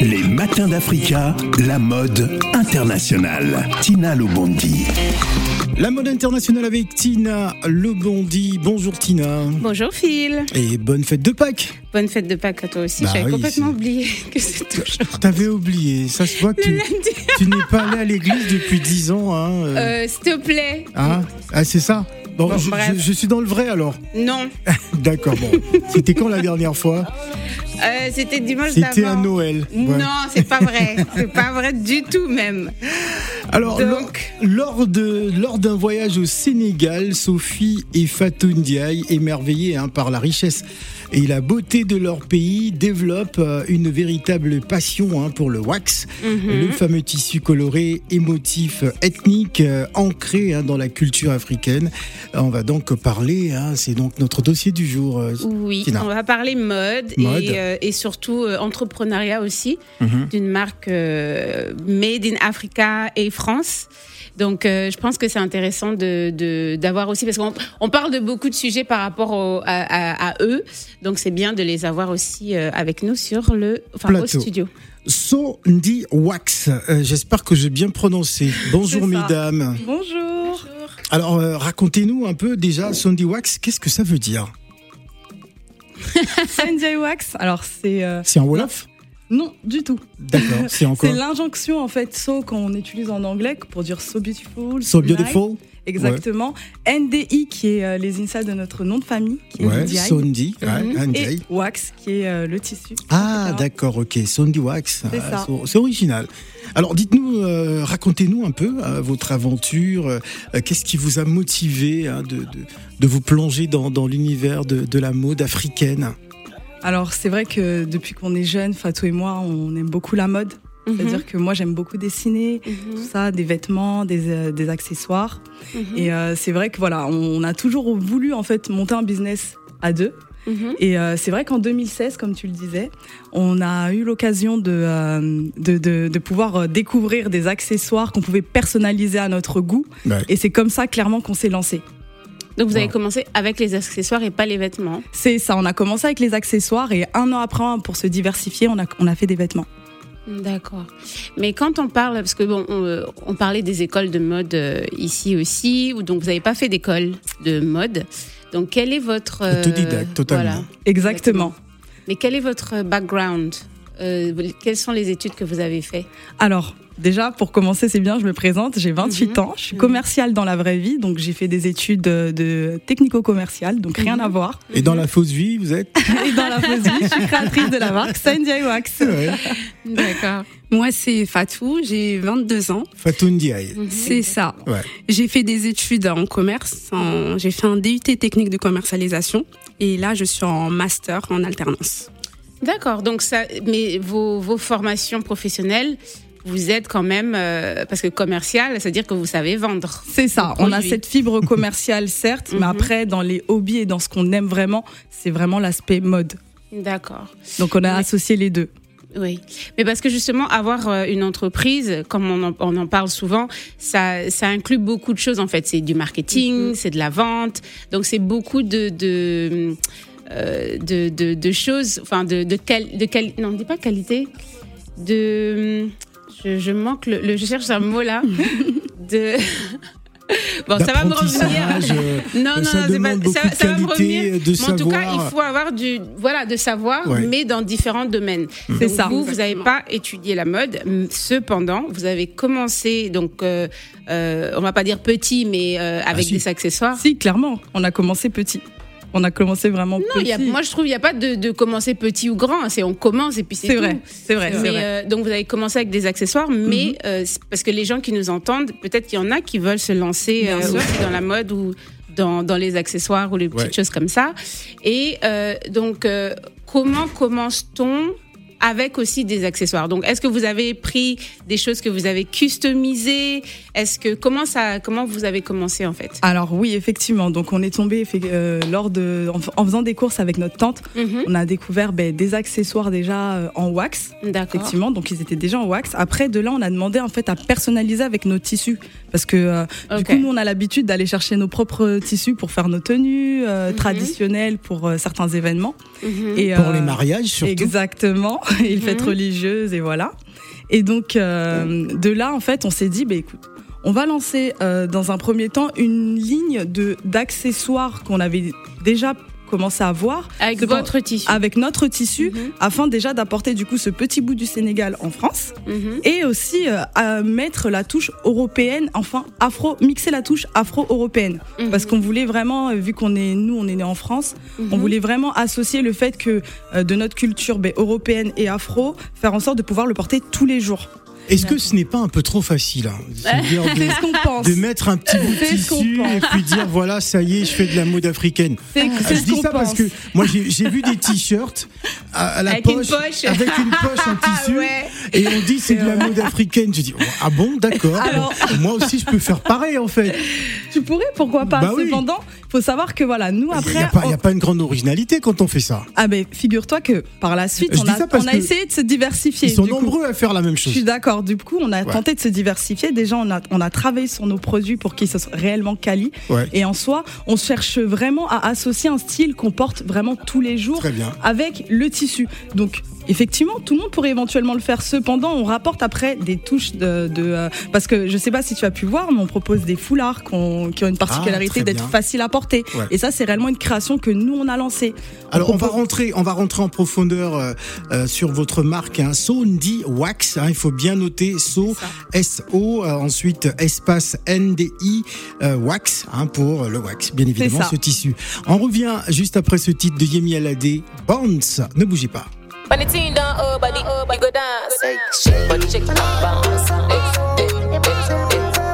Les matins d'Africa, la mode internationale. Tina Lobondi. La mode internationale avec Tina Lebondi. Bonjour Tina. Bonjour Phil. Et bonne fête de Pâques. Bonne fête de Pâques à toi aussi. Bah J'avais oui, complètement c'est- oublié que c'est toujours. T'avais oublié, ça se voit que tu n'es pas allé à l'église depuis 10 ans. Hein, euh. Euh, S'il te plaît. Ah, ah, c'est ça Bon, Bon, je, bref. je- je suis dans le vrai alors. Non. D'accord, bon. C'était quand la dernière fois? Euh, C'était dimanche C'était à d'avant. Noël. Ouais. Non, c'est pas vrai. c'est pas vrai du tout même. Alors, Donc- lors, de lors d'un voyage au Sénégal, Sophie et Fatou Ndiaye, émerveillés hein, par la richesse et la beauté de leur pays, développent euh, une véritable passion hein, pour le wax, Mhm. le fameux tissu coloré, émotif, ethnique, euh, ancré hein, dans la culture africaine. Euh, On va donc parler, c'est donc notre dossier du jour. euh, Oui, Tina. on va parler mode, Mode. Et, et surtout entrepreneuriat aussi Mhm. d'une marque made in Africa et France. Donc, euh, je pense que c'est intéressant de de- d'avoir aussi parce qu'on on parle de beaucoup de sujets par rapport au- à, à- à eux. Donc, c'est bien de les avoir aussi euh, avec nous sur le enfin au Plateau. studio. So Ndi Wax, euh, j'espère que j'ai bien prononcé. Bonjour mesdames. Bonjour. Alors, euh, racontez-nous un peu déjà, Sandy Wax, qu'est-ce que ça veut dire? Sanjay Wax. Alors c'est euh, C'est en Wolof? Non du tout. D'accord, c'est en quoi C'est l'injonction en fait so qu'on utilise en anglais pour dire so beautiful. So beautiful Exactement. NDI qui est euh, les initiales de notre nom de famille qui est Ouais, Mhm. Ndi. Et wax qui est euh, le tissu. Ah, d'accord, ok, Sandy Wax. C'est Ah, C'est original. Alors, dites-nous, euh, racontez-nous un peu euh, votre aventure. euh, euh, Qu'est-ce qui vous a motivé hein, de, de, de vous plonger dans, dans l'univers de, de la mode africaine? Alors c'est vrai que depuis qu'on est jeune, Fatou et moi, on aime beaucoup la mode. Mhm. C'est-à-dire que moi j'aime beaucoup dessiner, tout ça, des vêtements, des, euh, des accessoires. Mhm. Et euh, c'est vrai que voilà, on a toujours voulu en fait monter un business à deux. Mhm. Et euh, c'est vrai qu'en 2016, comme tu le disais, on a eu l'occasion de, euh, de, de, de pouvoir découvrir des accessoires qu'on pouvait personnaliser à notre goût. Ouais. Et c'est comme ça clairement qu'on s'est lancé. Donc, vous avez commencé avec les accessoires et pas les vêtements. C'est ça, on a commencé avec les accessoires et un an après, pour se diversifier, on a, on a fait des vêtements. D'accord. Mais quand on parle, parce que bon, on, on parlait des écoles de mode euh, ici aussi, ou donc vous n'avez pas fait d'école de mode. Donc quel est votre euh, Autodidacte, totalement. voilà. Exactement. Mais quel est votre background? Euh, Quelles sont les études que vous avez fait Alors, déjà, pour commencer, c'est bien, je me présente. J'ai 28 Mhm. ans, je suis Mhm. commerciale dans la vraie vie, donc j'ai fait des études de, de technico-commerciales, donc rien Mhm. à voir. Et dans la fausse vie, vous êtes Et dans la fausse vie, je suis créatrice de la marque Sandy Wax. Ouais. D'accord. Moi, c'est Fatou, j'ai 22 ans. Fatou Ndiaye. C'est ça. Ouais. J'ai fait des études en commerce. en- J'ai fait un DUT technique de commercialisation. Et là, je suis en master en alternance. D'accord. Donc ça, mais vos, vos formations professionnelles, vous êtes quand même euh, parce que commercial, c'est-à-dire que vous savez vendre. C'est ça, on a cette fibre commerciale, certes, mais Mhm. après, dans les hobbies et dans ce qu'on aime vraiment, c'est vraiment l'aspect mode. D'accord. Donc on a Mais- associé les deux. Oui, mais parce que justement, avoir euh, une entreprise, comme on en, on en parle souvent, ça, ça inclut beaucoup de choses en fait. C'est du marketing, c'est de la vente, donc c'est beaucoup de de, euh, de, de, de choses, enfin de de, qual, de quali- non, on dit pas qualité, de je, je manque le, le- je cherche un mot là, de bon ça va me revenir. D'apprentissage, euh, Non, non, ça non, pas, ça, va me revenir. de Mais en tout cas, il faut avoir du, voilà, de savoir, Ouais. mais dans différents domaines. C'est ça. Vous, vous n'avez pas étudié la mode. Cependant, vous avez commencé, donc, euh, euh, on va pas dire petit, mais euh, avec si. des accessoires. Si, clairement, on a commencé petit. On a commencé vraiment Non, petit. y a, moi je trouve il n'y a pas de, de commencer petit ou grand. C'est on commence et puis c'est c'est tout. vrai, c'est vrai, c'est Mais, vrai. euh, donc vous avez commencé avec des accessoires, mais euh, c'est parce que les gens qui nous entendent, peut-être qu'il y en a qui veulent se lancer euh, aussi dans la mode ou dans, dans les accessoires ou les petites Ouais. choses comme ça. Et euh, donc, euh, comment commence-t-on avec aussi des accessoires. Donc, est-ce que vous avez pris des choses que vous avez customisées? Est-ce que comment ça, comment vous avez commencé en fait? Alors oui, effectivement. Donc on est tombé euh, lors de, en, faisant des courses avec notre tante, Mhm. on a découvert ben, des accessoires déjà euh, en wax. D'accord. Effectivement, donc ils étaient déjà en wax. Après, de là, on a demandé en fait à personnaliser avec nos tissus, parce que euh, du coup, nous, on a l'habitude d'aller chercher nos propres tissus pour faire nos tenues euh, Mhm. traditionnelles pour euh, certains événements. Mhm. Et, Pour les mariages, surtout. Exactement, et les fêtes Mhm. religieuses et voilà. Et donc euh, de là, en fait, on s'est dit, bah écoute, on va lancer euh, dans un premier temps une ligne de d'accessoires qu'on avait déjà commencé à voir Avec votre tissu. avec notre tissu, Mhm. afin déjà d'apporter du coup ce petit bout du Sénégal en France Mhm. et aussi euh, à mettre la touche européenne, enfin afro, mixer la touche afro-européenne, Mhm. parce qu'on voulait vraiment, euh, vu qu'on est nous, on est né en France, on voulait vraiment associer le fait que euh, de notre culture ben, européenne et afro, faire en sorte de pouvoir le porter tous les jours. Est-ce que ce n'est pas un peu trop facile hein, de, ce qu'on pense. de mettre un petit bout de tissu et puis dire voilà, ça y est, je fais de la mode africaine. C'est Ah, c'est je ce dis qu'on ça parce que moi j'ai j'ai vu des t-shirts à, à la Avec une poche, poche. avec une poche en Ah tissu ouais. et on dit c'est de la mode africaine. Je dis oh, ah bon d'accord. Alors- Bon, moi aussi je peux faire pareil en fait. Tu pourrais, pourquoi pas. Bah. Cependant, il faut savoir que voilà, nous Il après, n'y a, pas- on- y a pas une grande originalité quand on fait ça. ah ben figure-toi que par la suite, Je on a, on essayé de se diversifier. Ils sont coup. nombreux à faire la même Je chose. suis d'accord. Du coup, on a Ouais. tenté de se diversifier. Déjà, on a, on a travaillé sur nos produits pour qu'ils soient réellement quali. Ouais. Et en soi, on cherche vraiment à associer un style qu'on porte vraiment tous les jours avec le tissu. Donc, effectivement, tout le monde pourrait éventuellement le faire. Cependant, on rapporte après des touches de. de, euh, parce que je sais pas si tu as pu voir, mais on propose des foulards qui ont une particularité Ah, très d'être faciles à porter. Ouais. Et ça, c'est réellement une création que nous, on a lancée. Alors on va rentrer, on va rentrer en profondeur euh, euh, sur votre marque, hein, Sondi Wax. hein, il faut bien noter So S O. euh, ensuite espace N D I Wax hein, pour le wax, bien évidemment ce tissu. On revient juste après ce titre de Yemi Alade, Bounce. Ne bougez pas. When the team down, oh body, uh, you go dance. Hey, shake body, shake bounce. Hey, hey, hey,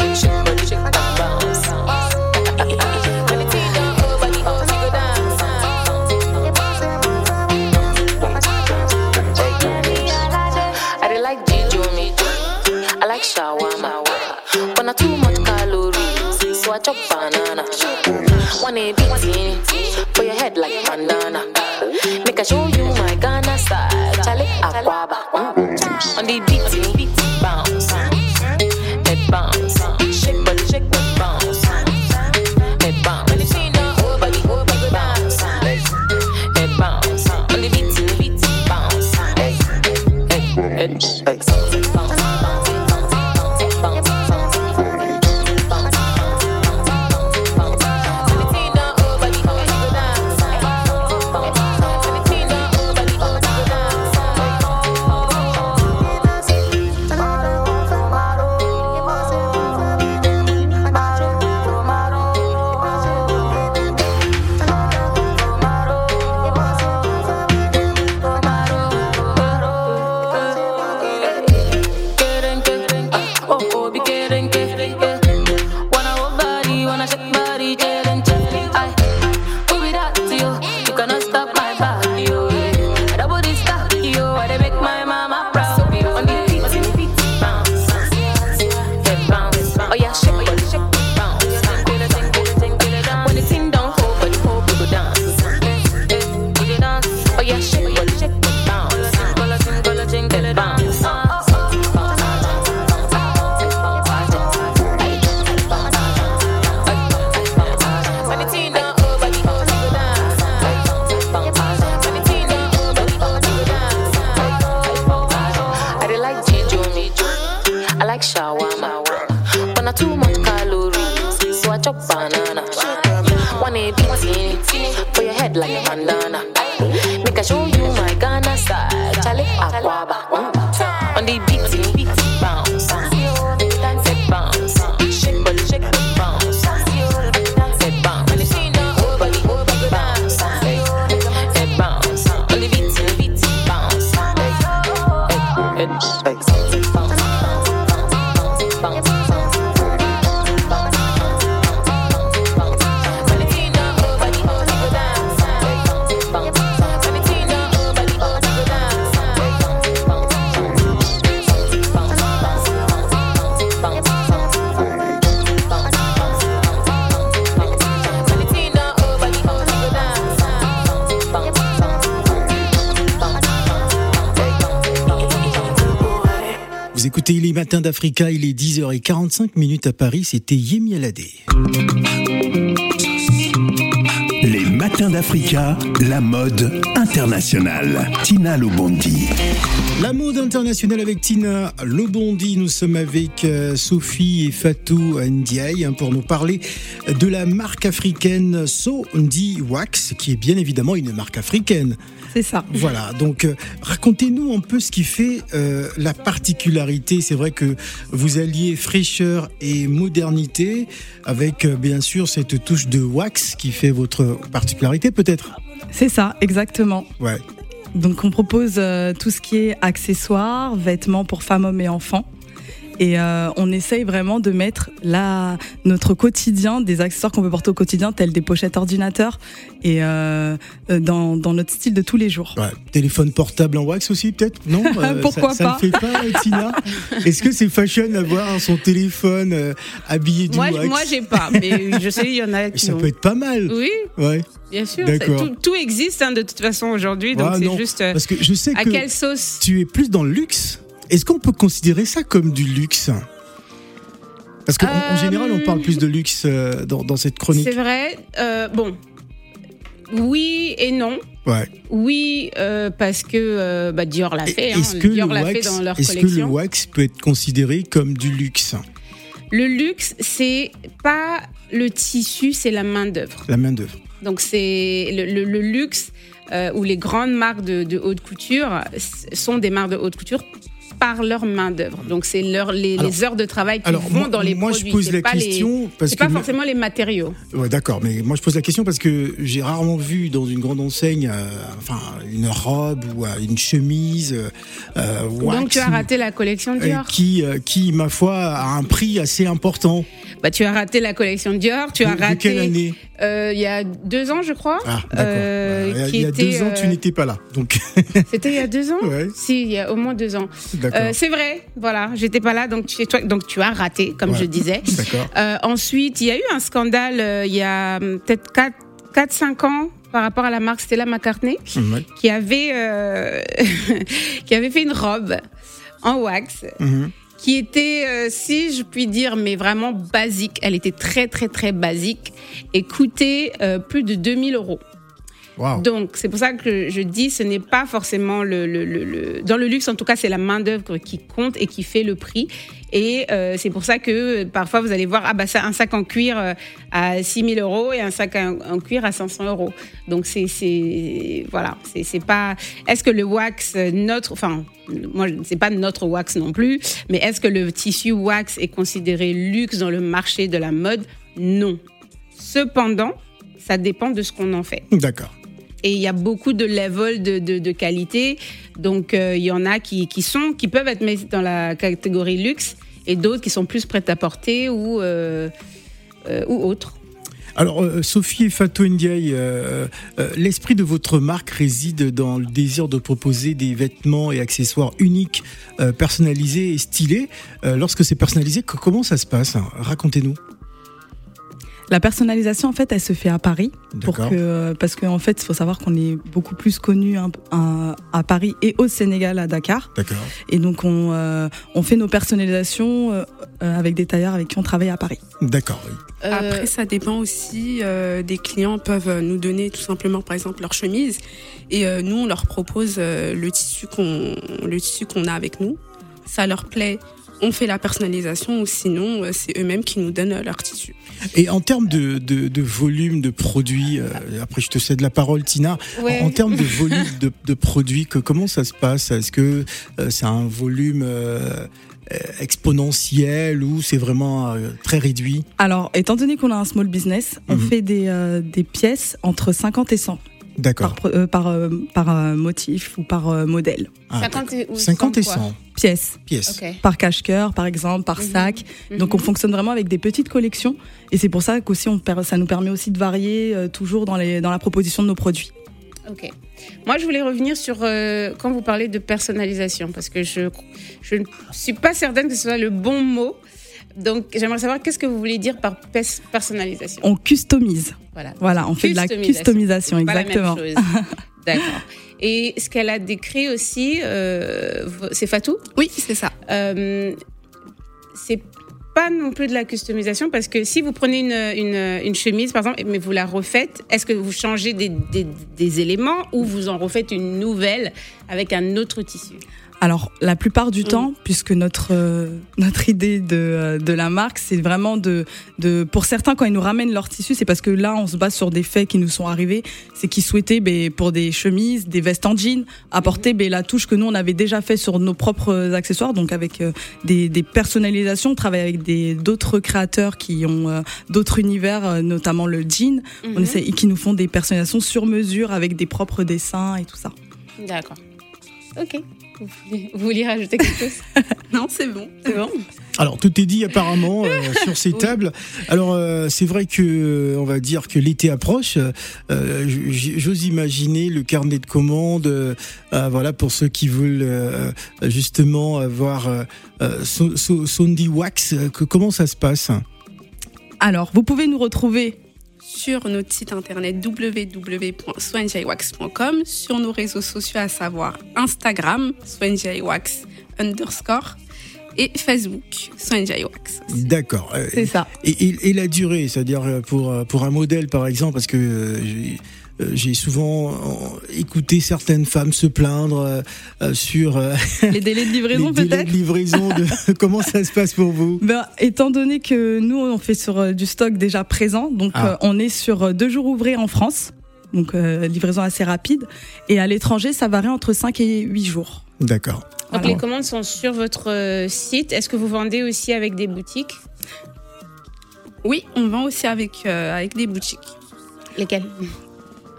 hey. Shake bounce. When the team oh go dance. I like Jijo me, I like shawarma. But not too much calories, so I chop banana. One bit for your head like bandana. Make I show you my Ghana style. Charlie Aquaba. On the beat, but not too much calories, so I chop banana. One a beat for your head like bandana. Make I show you les matins d'Africa, il est 10h45 minutes à Paris, c'était Yemi Alade. Les matins d'Africa, la mode internationale. Tina Lobondi. La mode internationale avec Tina Lobondi. Nous sommes avec euh, Sophie et Fatou Ndiaye hein, pour nous parler de la marque africaine So Ndi Wax, qui est bien évidemment une marque africaine. C'est ça. Voilà, donc euh, racontez-nous un peu ce qui fait euh, la particularité. C'est vrai que vous alliez fraîcheur et modernité avec euh, bien sûr cette touche de wax qui fait votre particularité peut-être? C'est ça, exactement. Ouais. Donc on propose euh, tout ce qui est accessoires, vêtements pour femmes, hommes et enfants. Et euh, on essaye vraiment de mettre la, notre quotidien, des accessoires qu'on peut porter au quotidien, tels des pochettes ordinateurs, et euh, euh, dans, dans notre style de tous les jours. Ouais. Téléphone portable en wax aussi peut-être? Non Pourquoi ça, pas Ça ne fait pas Tina Est-ce que c'est fashion d'avoir son téléphone euh, habillé du Moi, wax? moi j'ai pas, mais je sais, il y en a qui Ça ont. peut être pas mal. Oui, Ouais. bien sûr. D'accord. ça- Tout, tout existe hein, de toute façon aujourd'hui, donc Ah, c'est non, juste Parce que je sais à que quelle sauce? tu es plus dans le luxe. Est-ce qu'on peut considérer ça comme du luxe? Parce qu'en en Euh, général, on parle plus de luxe euh, dans, dans cette chronique. C'est vrai. euh, bon, oui et non. Ouais. Oui, euh, parce que euh, bah, Dior l'a fait. hein. Que, Dior l'a fait wax, dans leur est-ce que le collection. wax peut être considéré comme du luxe? Le luxe, c'est pas le tissu, c'est la main d'œuvre. La main d'œuvre. Donc c'est le, le- le luxe euh, ou les grandes marques de, de haute couture sont des marques de haute couture par leur main d'œuvre. Donc c'est leur les, Alors- les heures de travail qui Alors vont moi, dans les moi produits. je pose la question C'est pas forcément les matériaux. Ouais, d'accord, mais moi je pose la question parce que j'ai rarement vu dans une grande enseigne, euh, enfin, une robe ou euh, une chemise. euh, wax Donc tu as raté la collection Dior. qui, qui, ma foi, a un prix assez important. Bah tu as raté la collection Dior. Tu as de, de raté. quelle année euh, il y a deux ans, je crois. Ah. Euh, Bah, il y a- qui il y a était, deux ans, tu n'étais pas là, donc C'était il y a deux ans. Ouais. Si, il y a au moins deux ans. Euh, c'est vrai. Voilà, j'étais pas là, donc tu, toi, donc tu as raté, comme Ouais. je disais. Euh, ensuite, il y a eu un scandale euh, il y a hum, peut-être 4-5 ans par rapport à la marque Stella McCartney qui avait, qui avait fait une robe en wax Mhm. qui était, euh, si je puis dire, mais vraiment basique. Elle était très, très, très basique et coûtait euh, plus de 2000 euros. Donc, c'est pour ça que je dis, ce n'est pas forcément le, le- le- le- dans le luxe, en tout cas, c'est la main d'œuvre qui compte et qui fait le prix. Et euh, c'est pour ça que parfois vous allez voir, ah bah ça, un sac en cuir euh, à 6 000 euros et un sac en, cuir à 500 euros. Donc c'est, c'est voilà, c'est, c'est pas. Est-ce que le wax, notre, enfin, moi c'est pas notre wax non plus, mais est-ce que le tissu wax est considéré luxe dans le marché de la mode? Non. Cependant, ça dépend de ce qu'on en fait. D'accord. Et il y a beaucoup de levels de, qualité. Donc, euh, il y en a qui, qui, sont, qui peuvent être mis dans la catégorie luxe et d'autres qui sont plus prêtes à porter ou, euh, euh, ou autres. Alors, Sophie et Fatou Ndiaye, l'esprit de votre marque réside dans le désir de proposer des vêtements et accessoires uniques, personnalisés et stylés. Lorsque c'est personnalisé, co- comment ça se passe? Racontez-nous. La personnalisation, en fait, elle se fait à Paris. Pour D'accord. que, parce qu'en fait, il faut savoir qu'on est beaucoup plus connu hein, à, à Paris et au Sénégal, à Dakar. D'accord. Et donc, on, euh, on fait nos personnalisations euh, euh, avec des tailleurs avec qui on travaille à Paris. D'accord. oui. Euh, Après, ça dépend aussi euh, des clients peuvent nous donner tout simplement, par exemple, leur chemise, et euh, nous on leur propose euh, le tissu qu'on le tissu qu'on a avec nous. Ça leur plaît, on fait la personnalisation, ou sinon euh, c'est eux-mêmes qui nous donnent euh, leur tissu. Et en termes de, de, de volume de produits, euh, après je te cède la parole, Tina. Ouais. En, en termes de volume de, de produits, que, comment ça se passe? Est-ce que euh, c'est un volume euh, exponentiel ou c'est vraiment euh, très réduit? Alors, étant donné qu'on a un small business, on Mhm. fait des, euh, des pièces entre 50 et 100 D'accord. par, euh, par, euh, par euh, motif ou par euh, modèle. Ah, 50 et- ou 50 et 100 100 Pièces. pièces. Par cache-cœur, par exemple, par Mhm. sac. Donc, on fonctionne vraiment avec des petites collections. Et c'est pour ça qu'aussi, ça nous permet aussi de varier euh, toujours dans, les, dans la proposition de nos produits. Ok. Moi, je voulais revenir sur euh, quand vous parlez de personnalisation, parce que je, je ne suis pas certaine que ce soit le bon mot. Donc, j'aimerais savoir qu'est-ce que vous voulez dire par pers- personnalisation. On customise. Voilà. Voilà, on fait de la customisation, C'est pas la même exactement. chose. D'accord. Et ce qu'elle a décrit aussi, euh, c'est Fatou? Oui, c'est ça. Euh, c'est pas non plus de la customisation parce que si vous prenez une, une, une chemise, par exemple, mais vous la refaites, est-ce que vous changez des, des, des éléments ou vous en refaites une nouvelle avec un autre tissu? Alors, la plupart du temps, puisque notre euh, notre idée de, euh, de la marque, c'est vraiment de de pour certains quand ils nous ramènent leur tissu, c'est parce que là, on se base sur des faits qui nous sont arrivés, c'est qu'ils souhaitaient ben, pour des chemises, des vestes en jean, apporter ben, la touche que nous on avait déjà fait sur nos propres accessoires, donc avec euh, des, des personnalisations, on travaille avec des d'autres créateurs qui ont euh, d'autres univers, notamment le jean, on Mhm. essaie, et qui nous font des personnalisations sur mesure avec des propres dessins et tout ça. D'accord. Ok. Vous vouliez rajouter quelque chose? Non, c'est bon. C'est bon Alors tout est dit apparemment euh, sur ces tables. Alors euh, c'est vrai que euh, on va dire que l'été approche. Euh, J'ose imaginer le carnet de commandes. euh, euh, voilà pour ceux qui veulent euh, justement avoir So- So- Sondi Wax. que- comment ça se passe? Alors, vous pouvez nous retrouver Sur notre site internet www.swanjaywax.com, sur nos réseaux sociaux à savoir Instagram, swanjaywax underscore, et Facebook, swanjaywax. D'accord. C'est ça. Et, et- et la durée, c'est-à-dire euh, pour euh, pour un modèle par exemple, parce que euh, j'ai- euh, j'ai souvent euh, écouté certaines femmes se plaindre euh, sur Les délais de les livraison délais peut-être de livraison. De, comment ça se passe pour vous? Ben, étant donné que nous, on fait sur du stock déjà présent, donc Ah. on est sur deux jours ouvrés en France, donc euh, livraison assez rapide, et à l'étranger, ça varie entre 5 et 8 jours. D'accord. Donc Voilà. les commandes sont sur votre site. Est-ce que vous vendez aussi avec des boutiques? Oui, on vend aussi avec, euh, avec des boutiques. Lesquelles?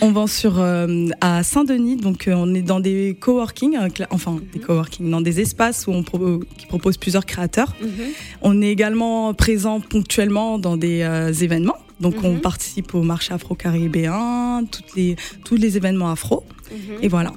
On vend sur euh, à Saint-Denis, donc euh, on est dans des coworking, euh, enfin des coworking, dans des espaces où on pro- qui proposent plusieurs créateurs. On est également présent ponctuellement dans des événements. Donc on Mhm. participe au marché afro-caribéen, les, tous les événements afro. Mhm. Et voilà.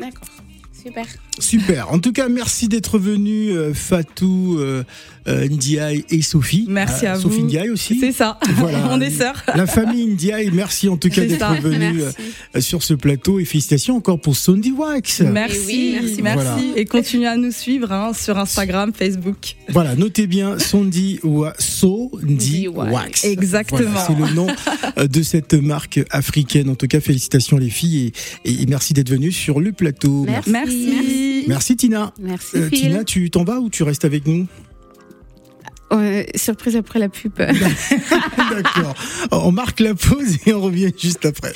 D'accord. Super. Super. En tout cas, merci d'être venu, euh, Fatou, euh, euh, Ndiaye et Sophie. Merci à Sophie vous. Ndiaye aussi. C'est ça. Voilà. on est sœurs. La famille Ndiaye, merci en tout cas d'être venu Merci. euh, sur ce plateau et félicitations encore pour Sondi Wax. Merci, oui, merci, merci. Et continuez à nous suivre hein, sur Instagram, Facebook. Voilà, notez bien Sondi wa Sondi Di Wax. Exactement. Voilà, c'est le nom euh, de cette marque africaine. En tout cas, félicitations les filles et, et merci d'être venues sur le plateau. Merci. Merci. Merci Tina. Merci Euh, Phil. Tina, tu t'en vas ou tu restes avec nous? Euh, surprise après la pub. D'accord. On marque la pause et on revient juste après.